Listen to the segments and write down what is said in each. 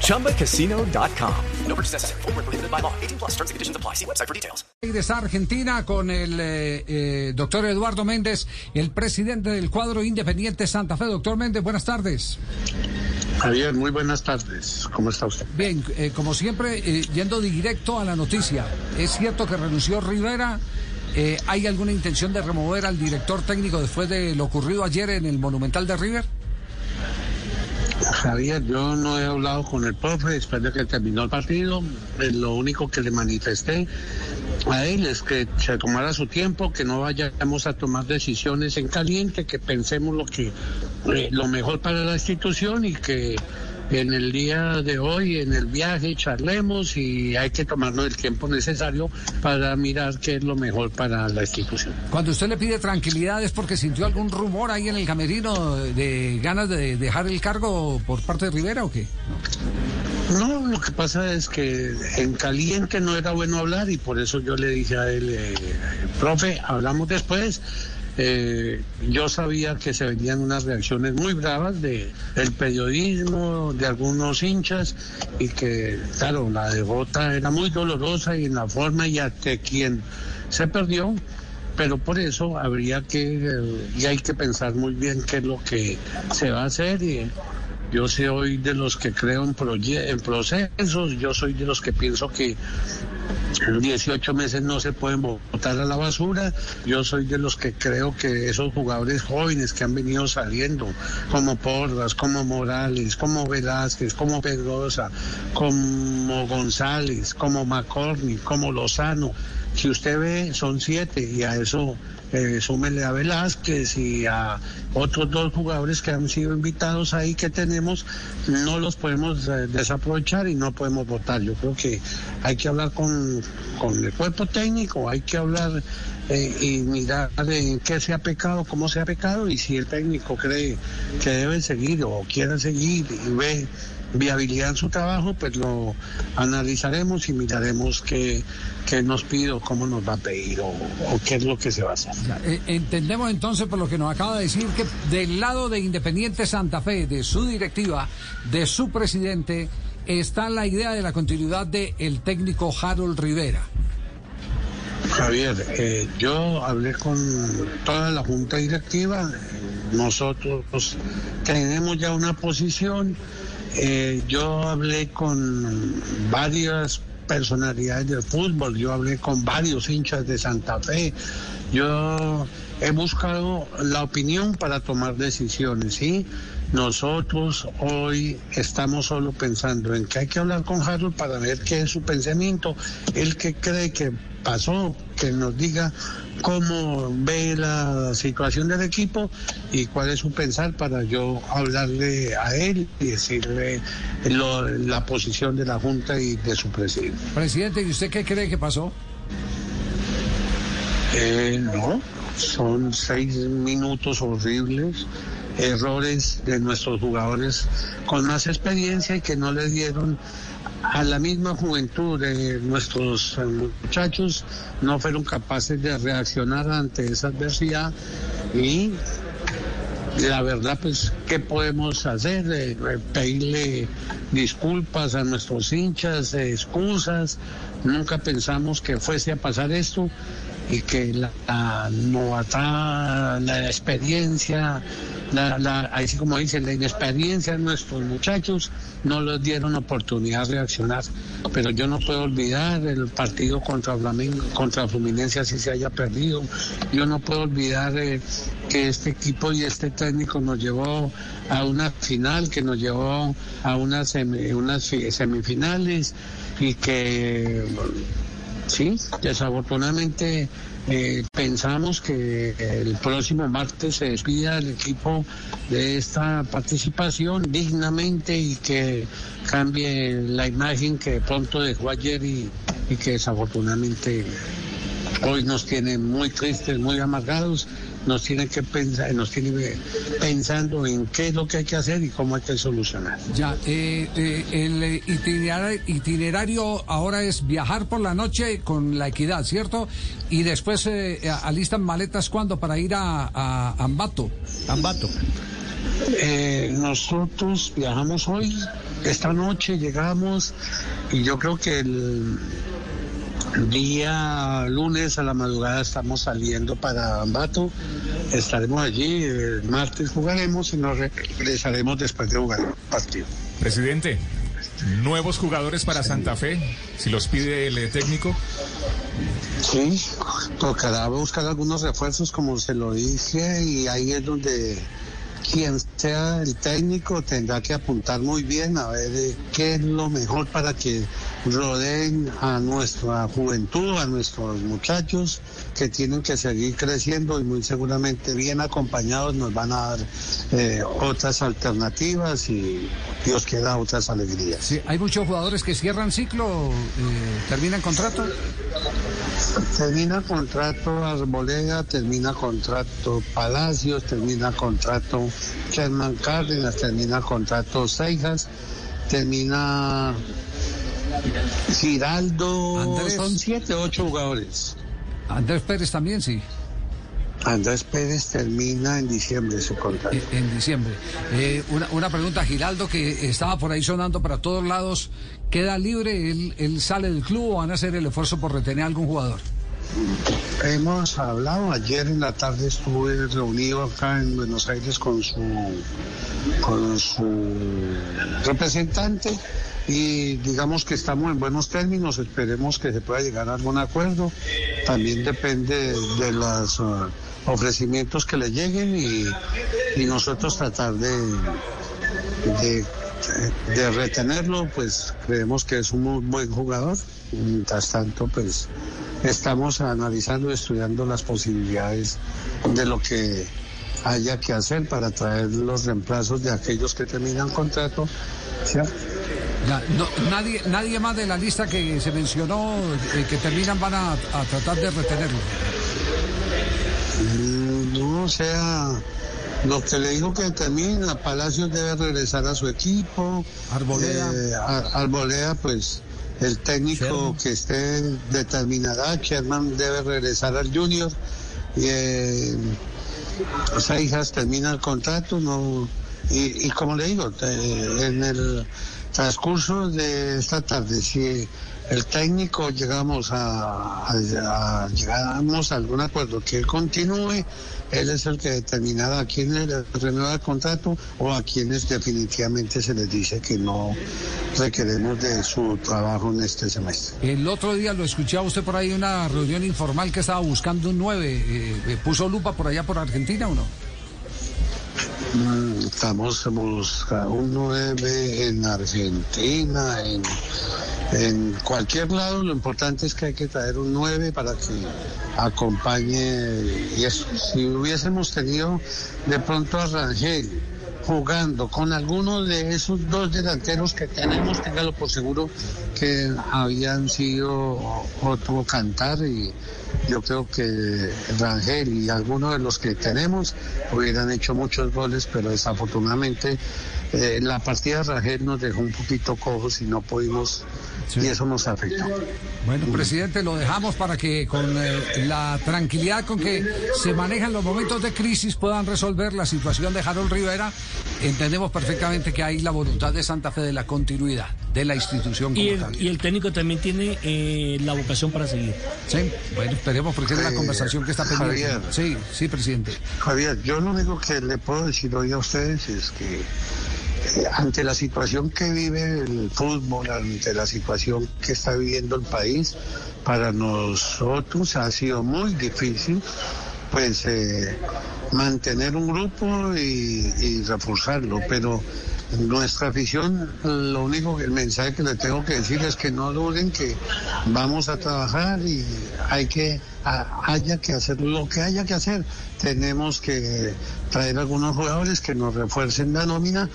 ChumbaCasino.com. No purchase necessary. Full prohibited by law. 18 plus terms and conditions apply. See website for details. De Argentina con el eh, eh, doctor Eduardo Méndez, el presidente del cuadro Independiente Santa Fe. Doctor Méndez, buenas tardes. Javier, muy buenas tardes. ¿Cómo está usted? Bien, eh, como siempre, eh, yendo directo a la noticia. ¿Es cierto que renunció Rivera? Eh, ¿Hay alguna intención de remover al director técnico después de lo ocurrido ayer en el Monumental de River? Javier, yo no he hablado con el profe después de que terminó el partido. Lo único que le manifesté a él es que se tomara su tiempo, que no vayamos a tomar decisiones en caliente, que pensemos lo que eh, lo mejor para la institución y que en el día de hoy, en el viaje, charlemos y hay que tomarnos el tiempo necesario para mirar qué es lo mejor para la institución. Cuando usted le pide tranquilidad es porque sintió algún rumor ahí en el camerino de ganas de dejar el cargo por parte de Rivera o qué? No, lo que pasa es que en caliente no era bueno hablar y por eso yo le dije a él, eh, profe, hablamos después. Eh, yo sabía que se venían unas reacciones muy bravas de el periodismo, de algunos hinchas y que, claro, la derrota era muy dolorosa y en la forma y ante quien se perdió, pero por eso habría que eh, y hay que pensar muy bien qué es lo que se va a hacer y yo soy de los que creo en, en procesos, yo soy de los que pienso que 18 meses no se pueden botar a la basura. Yo soy de los que creo que esos jugadores jóvenes que han venido saliendo, como Porras, como Morales, como Velázquez, como Pedrosa, como González, como McCormick, como Lozano, si usted ve, son siete y a eso eh, a Velázquez y a otros dos jugadores que han sido invitados ahí que tenemos, no los podemos eh, desaprovechar y no podemos votar. Yo creo que hay que hablar con, con el cuerpo técnico, hay que hablar eh, y mirar en qué se ha pecado, cómo se ha pecado y si el técnico cree que debe seguir o quiere seguir y ve viabilidad en su trabajo, pues lo analizaremos y miraremos qué, qué nos pide o cómo nos va a pedir o, qué es lo que se va a hacer. Eh, entendemos entonces por lo que nos acaba de decir que del lado de Independiente Santa Fe, de su directiva, de su presidente, está la idea de la continuidad del el técnico Harold Rivera. Javier, eh, yo hablé con toda la junta directiva, nosotros tenemos ya una posición. Eh, yo hablé con varias personalidades del fútbol, yo hablé con varios hinchas de Santa Fe, yo he buscado la opinión para tomar decisiones, ¿sí? Nosotros hoy estamos solo pensando en que hay que hablar con Harold para ver qué es su pensamiento, el que cree que pasó, que nos diga cómo ve la situación del equipo y cuál es su pensar para yo hablarle a él y decirle la posición de la Junta y de su presidente. Presidente, ¿y usted qué cree que pasó? Eh, no, son seis minutos horribles, errores de nuestros jugadores con más experiencia y que no le dieron a la misma juventud de nuestros eh, muchachos no fueron capaces de reaccionar ante esa adversidad y la verdad pues qué podemos hacer eh, pedirle disculpas a nuestros hinchas excusas. Nunca pensamos que fuese a pasar esto y que la, la la experiencia, la, así como dice, la inexperiencia de nuestros muchachos no les dieron oportunidad de reaccionar. Pero yo no puedo olvidar el partido contra Flamengo, contra Fluminense así se haya perdido. Yo no puedo olvidar eh, que este equipo y este técnico nos llevó a una final, que nos llevó a unas, unas semifinales y que Sí, desafortunadamente eh, pensamos que el próximo martes se despida el equipo de esta participación dignamente y que cambie la imagen que pronto dejó ayer y que desafortunadamente hoy nos tiene muy tristes, muy amargados, nos tiene que pensar, nos tiene pensando en qué es lo que hay que hacer y cómo hay que solucionar. Ya, eh, eh, el itinerario, itinerario, ahora es viajar por la noche con la equidad, ¿cierto? Y después eh, alistan maletas cuando para ir a, a Ambato. Ambato. Eh, nosotros viajamos hoy, esta noche llegamos y yo creo que el día lunes a la madrugada estamos saliendo para Ambato, estaremos allí, el martes jugaremos y nos regresaremos después de jugar el partido. Presidente, nuevos jugadores para Santa Fe, si los pide el técnico. Sí, tocará buscar algunos refuerzos como se lo dije y ahí es donde quien sea el técnico tendrá que apuntar muy bien a ver eh, qué es lo mejor para que rodeen a nuestra juventud, a nuestros muchachos que tienen que seguir creciendo y muy seguramente bien acompañados nos van a dar eh, otras alternativas y Dios quiera otras alegrías. Sí, hay muchos jugadores que cierran ciclo, eh, terminan contrato. Termina contrato Arboleda, termina contrato Palacios, termina contrato Sherman Cárdenas, termina contrato Seijas, termina Giraldo, son siete, ocho jugadores. Andrés Pérez también, sí. Andrés Pérez termina en diciembre su contrato. En, diciembre. Eh, una, una, pregunta, Giraldo, que estaba por ahí sonando para todos lados, ¿queda libre? ¿Él, ¿Él, sale del club o van a hacer el esfuerzo por retener a algún jugador? Hemos hablado, ayer en la tarde estuve reunido acá en Buenos Aires con su, con su representante y digamos que estamos en buenos términos, esperemos que se pueda llegar a algún acuerdo. También depende de los uh, ofrecimientos que le lleguen y, nosotros tratar de, de, retenerlo, pues creemos que es un buen jugador. Mientras tanto, pues estamos analizando estudiando las posibilidades de lo que haya que hacer para traer los reemplazos de aquellos que terminan contrato. nadie, nadie más de la lista que se mencionó eh, que terminan van a, a tratar de retenerlo. Mm, no, o sea, lo que le digo que termina, Palacios debe regresar a su equipo. Arboleda. Eh, Arboleda, pues el técnico Sherman. que esté determinada, Sherman debe regresar al Junior. Y eh, Seijas termina el contrato, no. Y, y como le digo, en el transcurso de esta tarde, si el técnico llegamos a, a, a, llegamos a algún acuerdo que él continúe, él es el que determinará a quién le renueva el contrato o a quienes definitivamente se les dice que no requeremos de su trabajo en este semestre. El otro día lo escuchaba usted por ahí una reunión informal que estaba buscando un 9. Eh, ¿Puso lupa por allá por Argentina o no? Estamos buscando un 9 en Argentina, en, en, cualquier lado. Lo importante es que hay que traer un 9 para que acompañe. Y eso, si hubiésemos tenido de pronto a Rangel jugando con alguno de esos dos delanteros que tenemos, téngalo por seguro que habían sido otro cantar y yo creo que Rangel y algunos de los que tenemos hubieran hecho muchos goles, pero desafortunadamente eh, la partida de Rangel nos dejó un poquito cojos y no pudimos Sí. y eso nos afectó. Bueno, presidente, lo dejamos para que con eh, la tranquilidad con que se manejan los momentos de crisis puedan resolver la situación de Harold Rivera. Entendemos perfectamente que hay la voluntad de Santa Fe de la continuidad de la institución. Como y, el, y el técnico también tiene eh, la vocación para seguir. Sí, bueno, esperemos porque es la conversación que está pendiente. Javier, sí, sí, presidente. Javier, yo lo único que le puedo decir hoy a ustedes es que ante la situación que vive el fútbol, ante la situación que está viviendo el país, para nosotros ha sido muy difícil pues eh, mantener un grupo y, y, reforzarlo, pero nuestra afición, lo único que el mensaje que le tengo que decir es que no duden que vamos a trabajar y hay que haya que hacer lo que haya que hacer. Tenemos que traer algunos jugadores que nos refuercen la nómina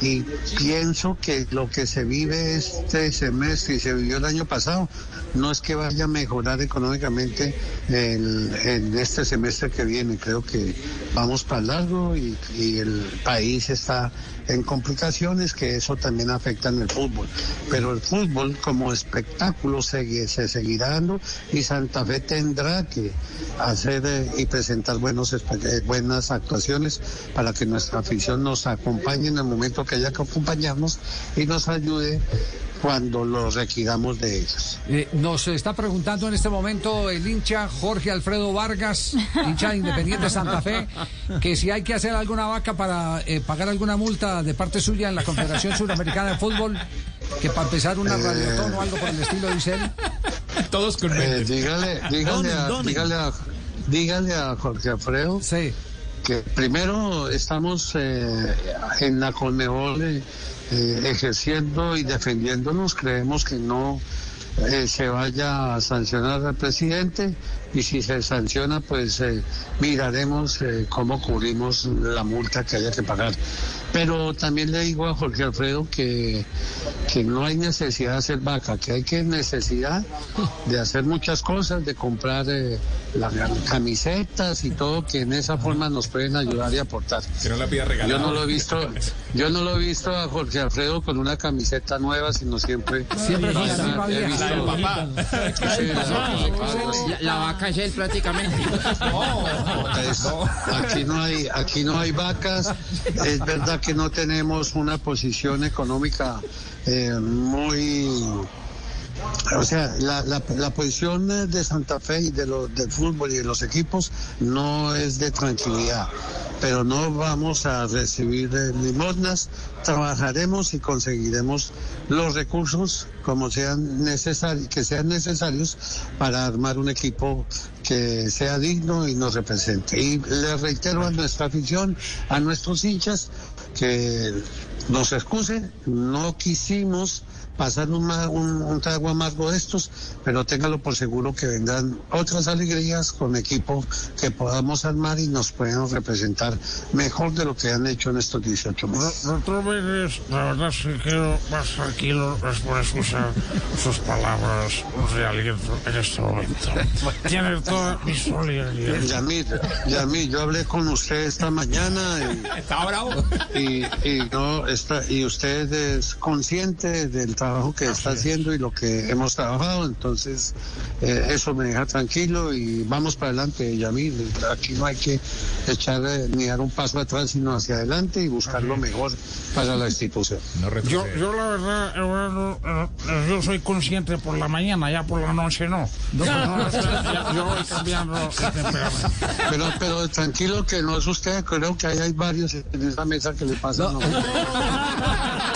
y pienso que lo que se vive este semestre y se vivió el año pasado no es que vaya a mejorar económicamente en este semestre que viene. Creo que vamos para largo y el país está en complicaciones que eso también afecta en el fútbol. Pero el fútbol como espectáculo se, se seguirá dando y Santa Fe tendrá que hacer eh, y presentar buenos, eh, buenas actuaciones para que nuestra afición nos acompañe en el momento que haya que acompañarnos y nos ayude cuando lo requiramos de ellos. Eh, nos está preguntando en este momento el hincha Jorge Alfredo Vargas, hincha de Independiente Santa Fe, que si hay que hacer alguna vaca para eh, pagar alguna multa de parte suya en la Confederación Suramericana de Fútbol, que para empezar una eh, o algo por el estilo, dice él. Todos con eh, dígale, dígale, a, dígale, a, dígale a Jorge Alfredo. Sí que primero estamos en la Conmebol eh, ejerciendo y defendiéndonos. Creemos que no eh, se vaya a sancionar al presidente y si se sanciona, pues eh, miraremos cómo cubrimos la multa que haya que pagar. Pero también le digo a Jorge Alfredo que, que no hay necesidad de hacer vaca, que hay que necesidad de hacer muchas cosas, de comprar eh, las camisetas y todo, que en esa forma nos pueden ayudar y aportar. Yo no lo he visto, yo no lo he visto a Jorge Alfredo con una camiseta nueva, sino siempre. Siempre la, La, vaca es él prácticamente. aquí no hay, aquí no hay vacas. Es verdad que no tenemos una posición económica eh, muy... O sea, la, la, posición de Santa Fe y de lo, del fútbol y de los equipos no es de tranquilidad, pero no vamos a recibir limosnas, trabajaremos y conseguiremos los recursos como sean necesarios, que sean necesarios para armar un equipo que sea digno y nos represente. Y le reitero a nuestra afición, a nuestros hinchas, que nos excusen, no quisimos pasar un, un, un, trago amargo de estos, pero téngalo por seguro que vendrán otras alegrías con equipo que podamos armar y nos pueden representar mejor de lo que han hecho en estos 18 meses. Doctor la verdad es que quedo más tranquilo después de escuchar sus palabras de aliento en este momento. Tiene toda mi solidaridad. Yamil, Yamil, yo hablé con usted esta mañana y... ¿Está bravo? Y, y, no, está, y usted es consciente del trabajo trabajo que está haciendo y lo que hemos trabajado, entonces eh, eso me deja tranquilo y vamos para adelante, Yamil. Aquí no hay que echar eh, ni dar un paso atrás, sino hacia adelante y buscar lo mejor para la institución. yo, yo la verdad, eh, yo soy consciente por la mañana, ya por la noche no. Pues yo voy cambiando pero, pero tranquilo que no es usted, creo que ahí hay varios en esa mesa que le pasan.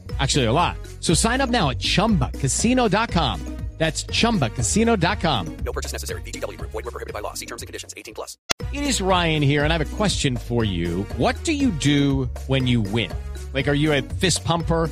Actually, a lot. So sign up now at chumbacasino.com. That's chumbacasino.com. No purchase necessary. BGW. Void were prohibited by law. See terms and conditions 18 plus. It is Ryan here, and I have a question for you. What do you do when you win? Like, are you a fist pumper?